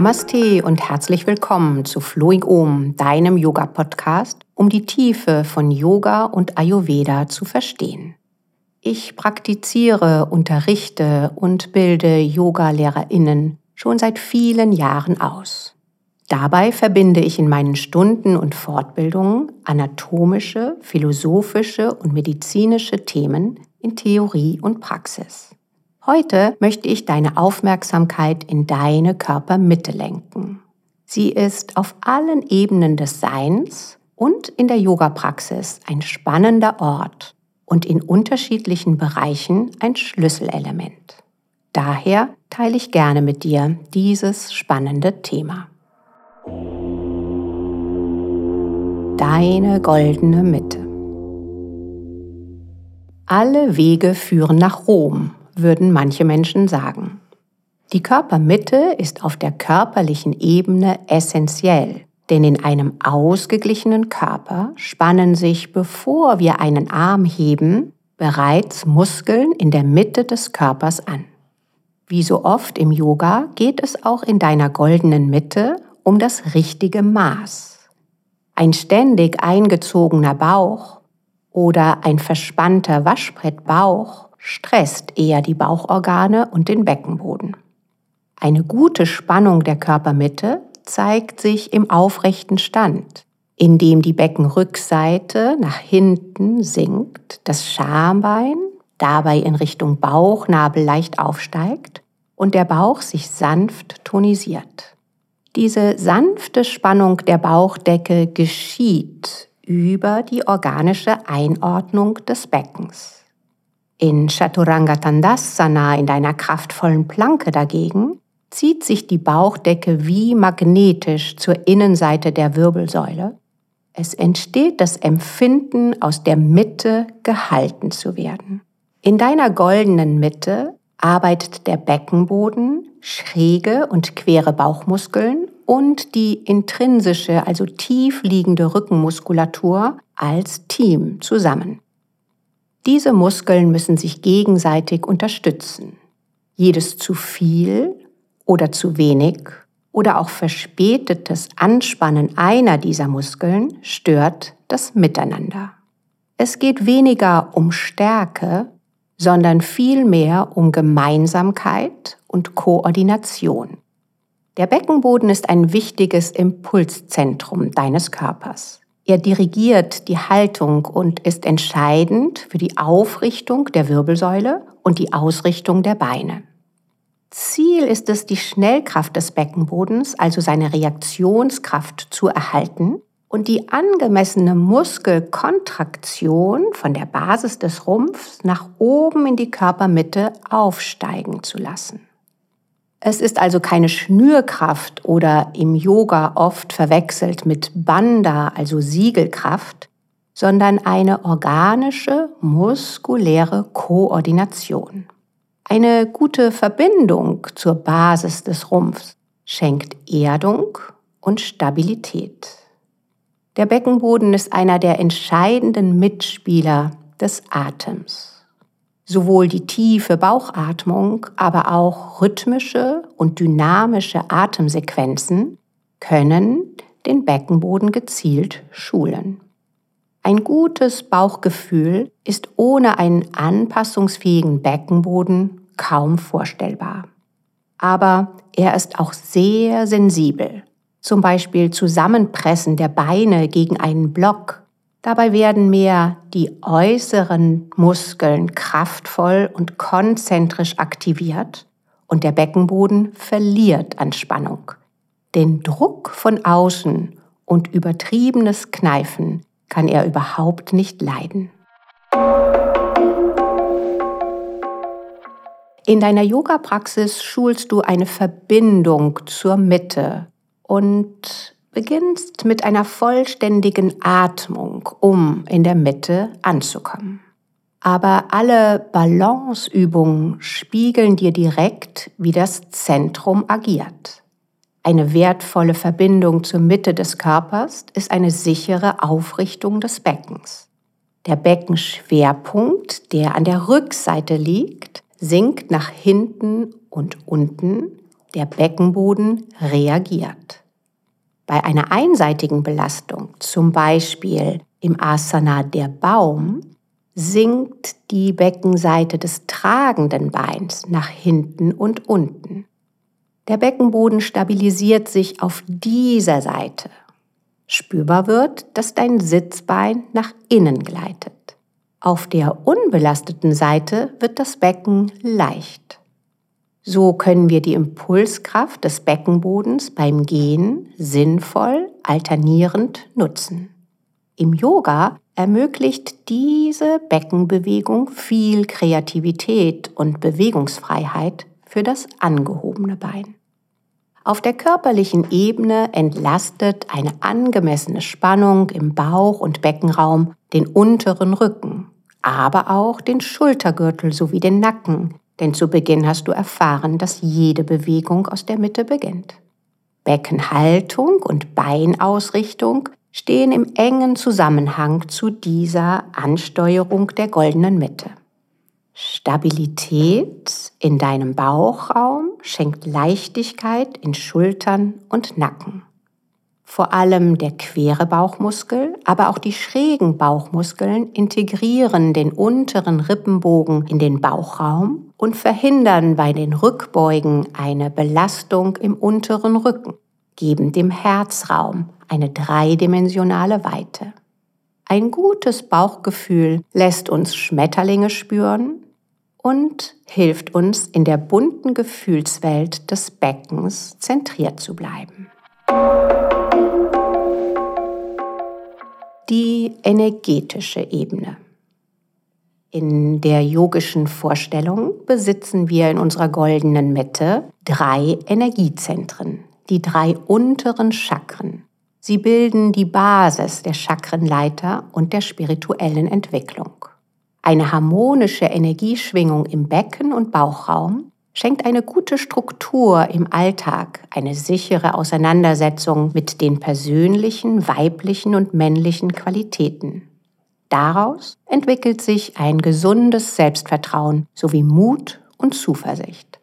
Namaste und herzlich willkommen zu Flowing Om, deinem Yoga-Podcast, um die Tiefe von Yoga und Ayurveda zu verstehen. Ich praktiziere, unterrichte und bilde Yoga-LehrerInnen schon seit vielen Jahren aus. Dabei verbinde ich in meinen Stunden und Fortbildungen anatomische, philosophische und medizinische Themen in Theorie und Praxis. Heute möchte ich deine Aufmerksamkeit in deine Körpermitte lenken. Sie ist auf allen Ebenen des Seins und in der Yoga-Praxis ein spannender Ort und in unterschiedlichen Bereichen ein Schlüsselelement. Daher teile ich gerne mit dir dieses spannende Thema. Deine goldene Mitte. Alle Wege führen nach Rom, würden manche Menschen sagen. Die Körpermitte ist auf der körperlichen Ebene essentiell, denn in einem ausgeglichenen Körper spannen sich, bevor wir einen Arm heben, bereits Muskeln in der Mitte des Körpers an. Wie so oft im Yoga geht es auch in deiner goldenen Mitte um das richtige Maß. Ein ständig eingezogener Bauch oder ein verspannter Waschbrettbauch stresst eher die Bauchorgane und den Beckenboden. Eine gute Spannung der Körpermitte zeigt sich im aufrechten Stand, indem die Beckenrückseite nach hinten sinkt, das Schambein dabei in Richtung Bauchnabel leicht aufsteigt und der Bauch sich sanft tonisiert. Diese sanfte Spannung der Bauchdecke geschieht über die organische Einordnung des Beckens. In Chaturanga Tandasana, in deiner kraftvollen Planke dagegen, zieht sich die Bauchdecke wie magnetisch zur Innenseite der Wirbelsäule. Es entsteht das Empfinden, aus der Mitte gehalten zu werden. In deiner goldenen Mitte arbeitet der Beckenboden, schräge und quere Bauchmuskeln und die intrinsische, also tief liegende Rückenmuskulatur als Team zusammen. Diese Muskeln müssen sich gegenseitig unterstützen. Jedes zu viel oder zu wenig oder auch verspätetes Anspannen einer dieser Muskeln stört das Miteinander. Es geht weniger um Stärke, sondern vielmehr um Gemeinsamkeit und Koordination. Der Beckenboden ist ein wichtiges Impulszentrum deines Körpers. Er dirigiert die Haltung und ist entscheidend für die Aufrichtung der Wirbelsäule und die Ausrichtung der Beine. Ziel ist es, die Schnellkraft des Beckenbodens, also seine Reaktionskraft, zu erhalten und die angemessene Muskelkontraktion von der Basis des Rumpfs nach oben in die Körpermitte aufsteigen zu lassen. Es ist also keine Schnürkraft oder im Yoga oft verwechselt mit Banda, also Siegelkraft, sondern eine organische, muskuläre Koordination. Eine gute Verbindung zur Basis des Rumpfs schenkt Erdung und Stabilität. Der Beckenboden ist einer der entscheidenden Mitspieler des Atems. Sowohl die tiefe Bauchatmung, aber auch rhythmische und dynamische Atemsequenzen können den Beckenboden gezielt schulen. Ein gutes Bauchgefühl ist ohne einen anpassungsfähigen Beckenboden kaum vorstellbar. Aber er ist auch sehr sensibel zum Beispiel Zusammenpressen der Beine gegen einen Block. Dabei werden mehr die äußeren Muskeln kraftvoll und konzentrisch aktiviert und der Beckenboden verliert an Spannung. Den Druck von außen und übertriebenes Kneifen kann er überhaupt nicht leiden. In deiner Yoga-Praxis schulst du eine Verbindung zur Mitte, und beginnst mit einer vollständigen Atmung, um in der Mitte anzukommen. Aber alle Balanceübungen spiegeln dir direkt, wie das Zentrum agiert. Eine wertvolle Verbindung zur Mitte des Körpers ist eine sichere Aufrichtung des Beckens. Der Beckenschwerpunkt, der an der Rückseite liegt, sinkt nach hinten und unten. Der Beckenboden reagiert. Bei einer einseitigen Belastung, zum Beispiel im Asana der Baum, sinkt die Beckenseite des tragenden Beins nach hinten und unten. Der Beckenboden stabilisiert sich auf dieser Seite. Spürbar wird, dass dein Sitzbein nach innen gleitet. Auf der unbelasteten Seite wird das Becken leicht. So können wir die Impulskraft des Beckenbodens beim Gehen sinnvoll alternierend nutzen. Im Yoga ermöglicht diese Beckenbewegung viel Kreativität und Bewegungsfreiheit für das angehobene Bein. Auf der körperlichen Ebene entlastet eine angemessene Spannung im Bauch- und Beckenraum den unteren Rücken, aber auch den Schultergürtel sowie den Nacken, denn zu Beginn hast du erfahren, dass jede Bewegung aus der Mitte beginnt. Beckenhaltung und Beinausrichtung stehen im engen Zusammenhang zu dieser Ansteuerung der goldenen Mitte. Stabilität in deinem Bauchraum schenkt Leichtigkeit in Schultern und Nacken. Vor allem der quere Bauchmuskel, aber auch die schrägen Bauchmuskeln integrieren den unteren Rippenbogen in den Bauchraum und verhindern bei den Rückbeugen eine Belastung im unteren Rücken, geben dem Herzraum eine dreidimensionale Weite. Ein gutes Bauchgefühl lässt uns Schmetterlinge spüren und hilft uns in der bunten Gefühlswelt des Beckens zentriert zu bleiben. Die energetische Ebene. In der yogischen Vorstellung besitzen wir in unserer goldenen Mitte drei Energiezentren, die drei unteren Chakren. Sie bilden die Basis der Chakrenleiter und der spirituellen Entwicklung. Eine harmonische Energieschwingung im Becken und Bauchraum schenkt eine gute Struktur im Alltag, eine sichere Auseinandersetzung mit den persönlichen, weiblichen und männlichen Qualitäten. Daraus entwickelt sich ein gesundes Selbstvertrauen sowie Mut und Zuversicht.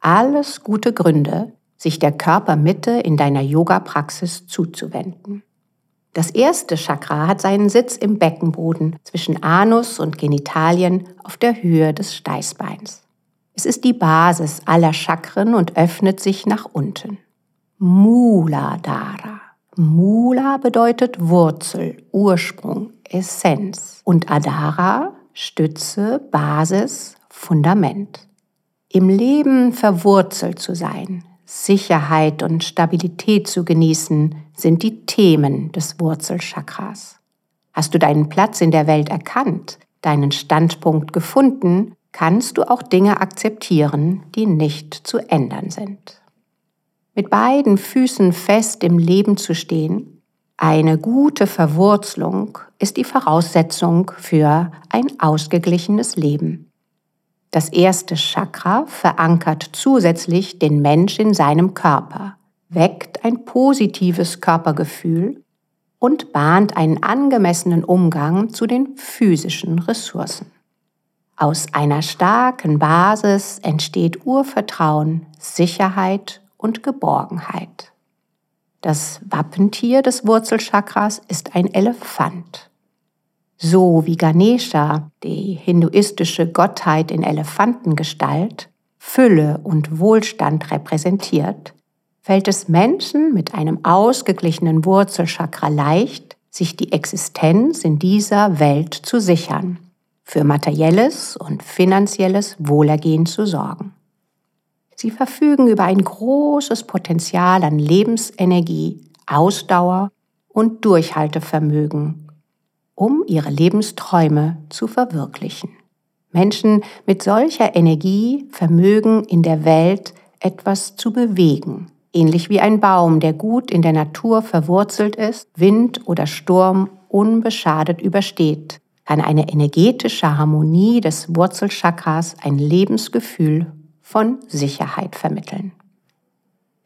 Alles gute Gründe, sich der Körpermitte in deiner Yoga-Praxis zuzuwenden. Das erste Chakra hat seinen Sitz im Beckenboden zwischen Anus und Genitalien auf der Höhe des Steißbeins. Es ist die Basis aller Chakren und öffnet sich nach unten. Muladhara. Mula bedeutet Wurzel, Ursprung, Essenz und Adhara Stütze, Basis, Fundament. Im Leben verwurzelt zu sein, Sicherheit und Stabilität zu genießen, sind die Themen des Wurzelchakras. Hast du deinen Platz in der Welt erkannt, deinen Standpunkt gefunden, kannst du auch Dinge akzeptieren, die nicht zu ändern sind. Mit beiden Füßen fest im Leben zu stehen, eine gute Verwurzelung ist die Voraussetzung für ein ausgeglichenes Leben. Das erste Chakra verankert zusätzlich den Mensch in seinem Körper, weckt ein positives Körpergefühl und bahnt einen angemessenen Umgang zu den physischen Ressourcen. Aus einer starken Basis entsteht Urvertrauen, Sicherheit und Geborgenheit. Das Wappentier des Wurzelchakras ist ein Elefant. So wie Ganesha, die hinduistische Gottheit in Elefantengestalt, Fülle und Wohlstand repräsentiert, fällt es Menschen mit einem ausgeglichenen Wurzelchakra leicht, sich die Existenz in dieser Welt zu sichern, für materielles und finanzielles Wohlergehen zu sorgen. Sie verfügen über ein großes Potenzial an Lebensenergie, Ausdauer und Durchhaltevermögen um ihre Lebensträume zu verwirklichen. Menschen mit solcher Energie vermögen in der Welt etwas zu bewegen, ähnlich wie ein Baum, der gut in der Natur verwurzelt ist, Wind oder Sturm unbeschadet übersteht, kann eine energetische Harmonie des Wurzelchakras ein Lebensgefühl von Sicherheit vermitteln.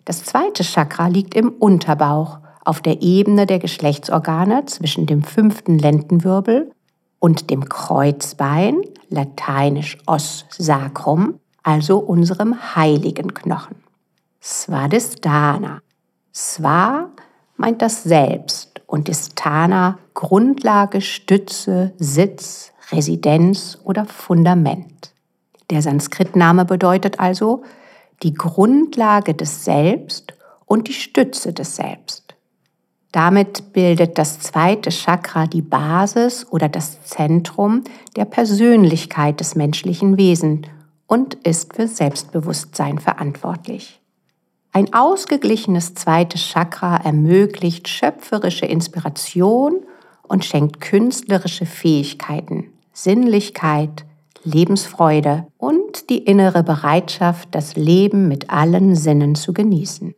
Das zweite Chakra liegt im Unterbauch auf der Ebene der Geschlechtsorgane zwischen dem fünften Lendenwirbel und dem Kreuzbein, lateinisch os sacrum, also unserem heiligen Knochen. Svadhisthana. Sva meint das Selbst und Isthana Grundlage, Stütze, Sitz, Residenz oder Fundament. Der Sanskritname bedeutet also die Grundlage des Selbst und die Stütze des Selbst. Damit bildet das zweite Chakra die Basis oder das Zentrum der Persönlichkeit des menschlichen Wesens und ist für Selbstbewusstsein verantwortlich. Ein ausgeglichenes zweites Chakra ermöglicht schöpferische Inspiration und schenkt künstlerische Fähigkeiten, Sinnlichkeit, Lebensfreude und die innere Bereitschaft, das Leben mit allen Sinnen zu genießen.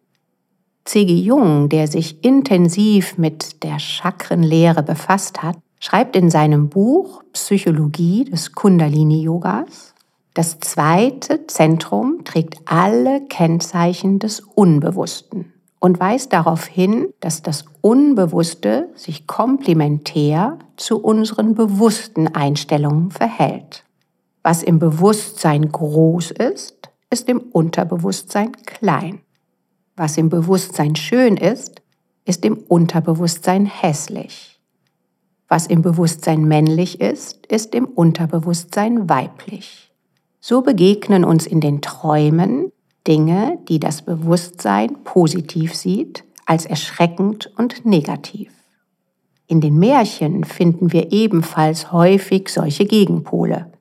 C.G. Jung, der sich intensiv mit der Chakrenlehre befasst hat, schreibt in seinem Buch Psychologie des Kundalini-Yogas, das zweite Zentrum trägt alle Kennzeichen des Unbewussten und weist darauf hin, dass das Unbewusste sich komplementär zu unseren bewussten Einstellungen verhält. Was im Bewusstsein groß ist, ist im Unterbewusstsein klein. Was im Bewusstsein schön ist, ist im Unterbewusstsein hässlich. Was im Bewusstsein männlich ist, ist im Unterbewusstsein weiblich. So begegnen uns in den Träumen Dinge, die das Bewusstsein positiv sieht, als erschreckend und negativ. In den Märchen finden wir ebenfalls häufig solche Gegenpole.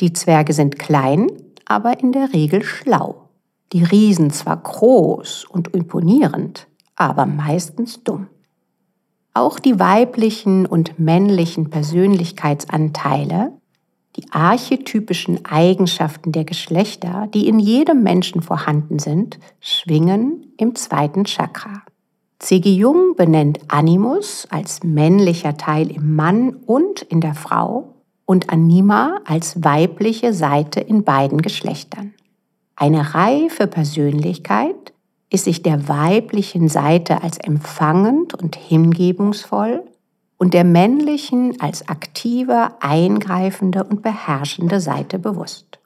Die Zwerge sind klein, aber in der Regel schlau die Riesen zwar groß und imponierend, aber meistens dumm. Auch die weiblichen und männlichen Persönlichkeitsanteile, die archetypischen Eigenschaften der Geschlechter, die in jedem Menschen vorhanden sind, schwingen im zweiten Chakra. C.G. Jung benennt Animus als männlicher Teil im Mann und in der Frau und Anima als weibliche Seite in beiden Geschlechtern. Eine reife Persönlichkeit ist sich der weiblichen Seite als empfangend und hingebungsvoll und der männlichen als aktive, eingreifende und beherrschende Seite bewusst.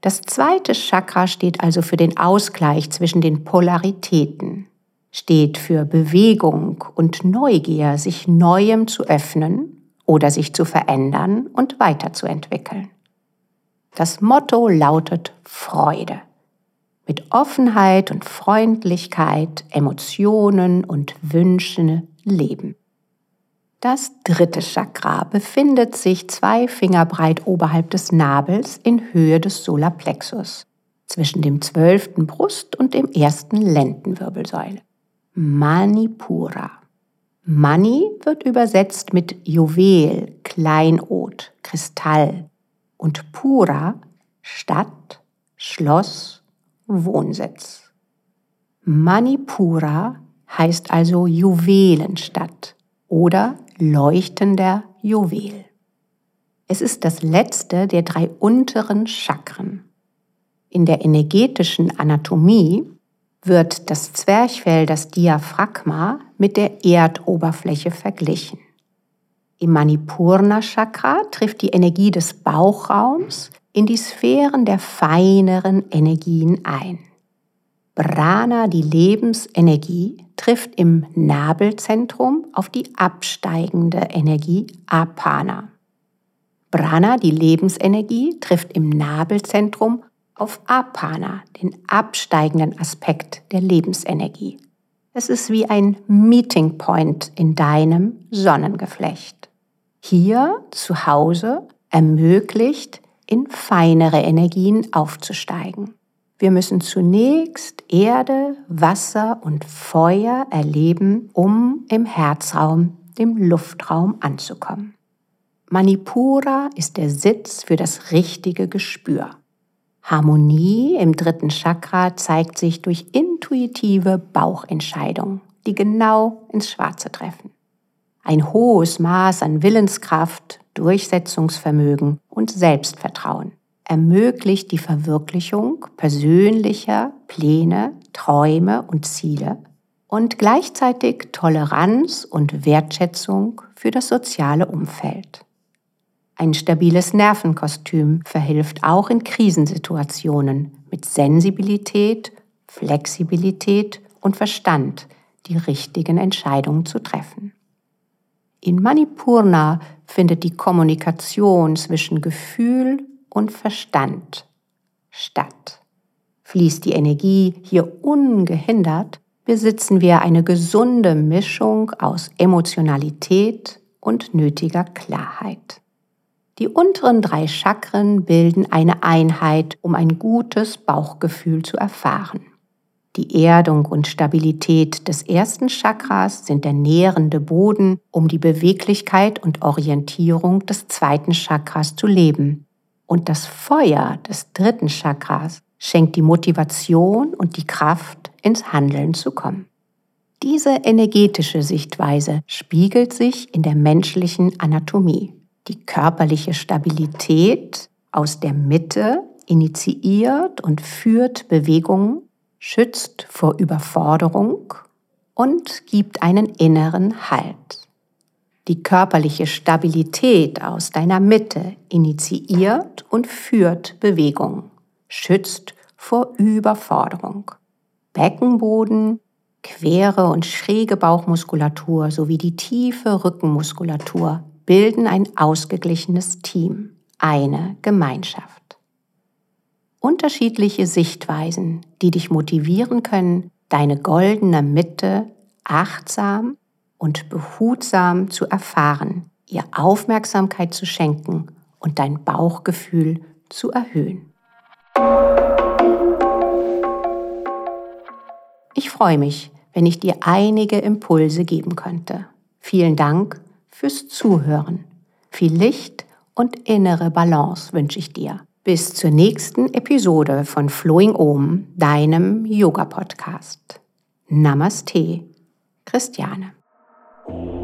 Das zweite Chakra steht also für den Ausgleich zwischen den Polaritäten, steht für Bewegung und Neugier, sich Neuem zu öffnen oder sich zu verändern und weiterzuentwickeln. Das Motto lautet Freude. Mit Offenheit und Freundlichkeit, Emotionen und Wünschen leben. Das dritte Chakra befindet sich zwei Finger breit oberhalb des Nabels in Höhe des Solarplexus, zwischen dem zwölften Brust- und dem ersten Lendenwirbelsäule. Manipura. Mani wird übersetzt mit Juwel, Kleinod, Kristall und Pura Stadt, Schloss, Wohnsitz. Manipura heißt also Juwelenstadt oder leuchtender Juwel. Es ist das letzte der drei unteren Chakren. In der energetischen Anatomie wird das Zwerchfell, das Diaphragma, mit der Erdoberfläche verglichen. Im Manipurna Chakra trifft die Energie des Bauchraums in die Sphären der feineren Energien ein. Prana, die Lebensenergie, trifft im Nabelzentrum auf die absteigende Energie Apana. Prana, die Lebensenergie, trifft im Nabelzentrum auf Apana, den absteigenden Aspekt der Lebensenergie. Es ist wie ein Meeting Point in deinem Sonnengeflecht hier zu Hause ermöglicht, in feinere Energien aufzusteigen. Wir müssen zunächst Erde, Wasser und Feuer erleben, um im Herzraum, dem Luftraum anzukommen. Manipura ist der Sitz für das richtige Gespür. Harmonie im dritten Chakra zeigt sich durch intuitive Bauchentscheidungen, die genau ins Schwarze treffen. Ein hohes Maß an Willenskraft, Durchsetzungsvermögen und Selbstvertrauen ermöglicht die Verwirklichung persönlicher Pläne, Träume und Ziele und gleichzeitig Toleranz und Wertschätzung für das soziale Umfeld. Ein stabiles Nervenkostüm verhilft auch in Krisensituationen mit Sensibilität, Flexibilität und Verstand die richtigen Entscheidungen zu treffen. In Manipurna findet die Kommunikation zwischen Gefühl und Verstand statt. Fließt die Energie hier ungehindert, besitzen wir eine gesunde Mischung aus Emotionalität und nötiger Klarheit. Die unteren drei Chakren bilden eine Einheit, um ein gutes Bauchgefühl zu erfahren. Die Erdung und Stabilität des ersten Chakras sind der nährende Boden, um die Beweglichkeit und Orientierung des zweiten Chakras zu leben. Und das Feuer des dritten Chakras schenkt die Motivation und die Kraft, ins Handeln zu kommen. Diese energetische Sichtweise spiegelt sich in der menschlichen Anatomie. Die körperliche Stabilität aus der Mitte initiiert und führt Bewegungen schützt vor Überforderung und gibt einen inneren Halt. Die körperliche Stabilität aus deiner Mitte initiiert und führt Bewegung, schützt vor Überforderung. Beckenboden, quere und schräge Bauchmuskulatur sowie die tiefe Rückenmuskulatur bilden ein ausgeglichenes Team, eine Gemeinschaft unterschiedliche Sichtweisen, die dich motivieren können, deine goldene Mitte achtsam und behutsam zu erfahren, ihr Aufmerksamkeit zu schenken und dein Bauchgefühl zu erhöhen. Ich freue mich, wenn ich dir einige Impulse geben könnte. Vielen Dank fürs Zuhören. Viel Licht und innere Balance wünsche ich dir. Bis zur nächsten Episode von Flowing Om, deinem Yoga-Podcast. Namaste, Christiane. Thank you.